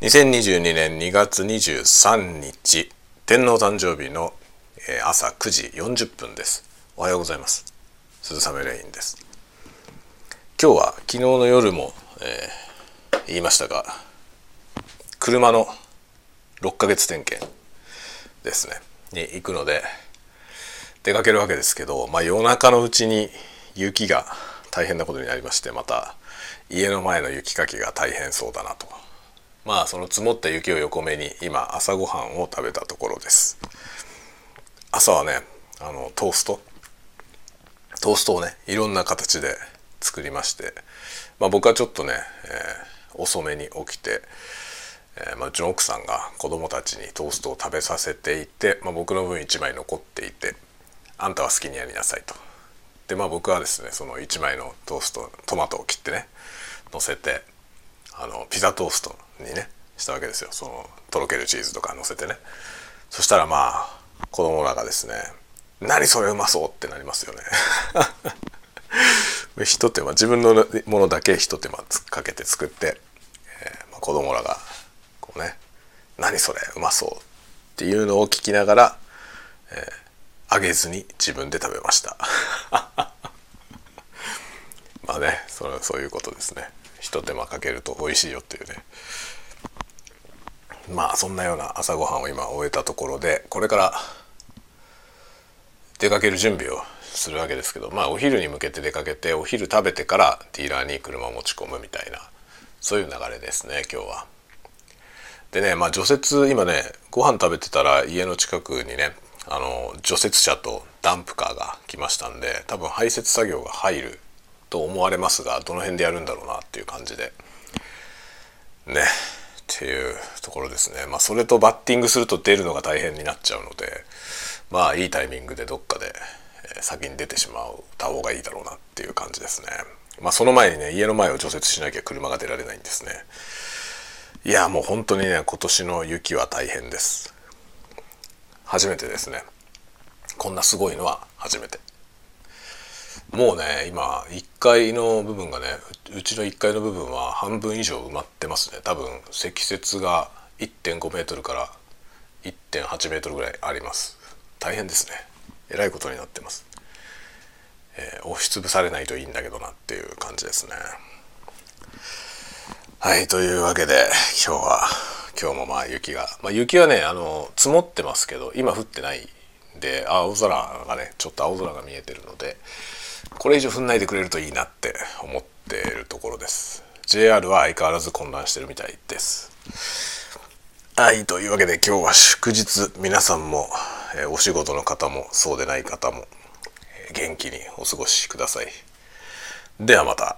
2022年2月23日天皇誕生日の朝9時40分です。おはようございます。鈴雨レインです。今日は昨日の夜も、えー、言いましたが車の6ヶ月点検ですね。に行くので出かけるわけですけど、まあ、夜中のうちに雪が大変なことになりましてまた家の前の雪かきが大変そうだなと。まあその積もった雪を横目に今朝ごはんを食べたところです。朝はねあのトースト。トーストをねいろんな形で作りまして、まあ、僕はちょっとね、えー、遅めに起きて、えーまあ、うちの奥さんが子供たちにトーストを食べさせていて、まあ、僕の分1枚残っていてあんたは好きにやりなさいと。でまあ僕はですねその1枚のトーストトマトを切ってね乗せてあのピザトーストにねしたわけですよそのとろけるチーズとか乗せてねそしたらまあ子供らがですね「何それうまそう!」ってなりますよね ひと手間自分のものだけひと手間かけて作って、えーまあ、子供らがこうね「何それうまそう!」っていうのを聞きながら、えー、あげずに自分で食べました まあねそれはそういうことですねひと手間かけると美味しいよっていうねまあそんなような朝ごはんを今終えたところでこれから出かける準備をするわけですけどまあお昼に向けて出かけてお昼食べてからディーラーに車を持ち込むみたいなそういう流れですね今日は。でねまあ除雪今ねご飯食べてたら家の近くにねあの除雪車とダンプカーが来ましたんで多分排雪作業が入ると思われますがどの辺でやるんだろうなっていう感じでねっていうところですね。まあそれとバッティングすると出るのが大変になっちゃうのでまあいいタイミングでどっかで先に出てしまった方がいいだろうなっていう感じですね。まあその前にね家の前を除雪しなきゃ車が出られないんですね。いやもう本当にね今年の雪は大変です。初めてですね。こんなすごいのは初めて。もうね今1 1階の部分がねうちの1階の部分は半分以上埋まってますね。多分積雪が1.5メートルから1.8メートルぐらいあります。大変ですね。えらいことになってます、えー、押しつぶされないといいんだけどなっていう感じですね。はいというわけで今日は今日もまあ雪が、まあ、雪はねあの積もってますけど今降ってないんで青空がねちょっと青空が見えてるのでこれ以上踏んないでくれるといいなって思っているところです。JR は相変わらず混乱してるみたいです。はいというわけで今日は祝日。皆さんも、え、お仕事の方もそうでない方も、元気にお過ごしください。ではまた。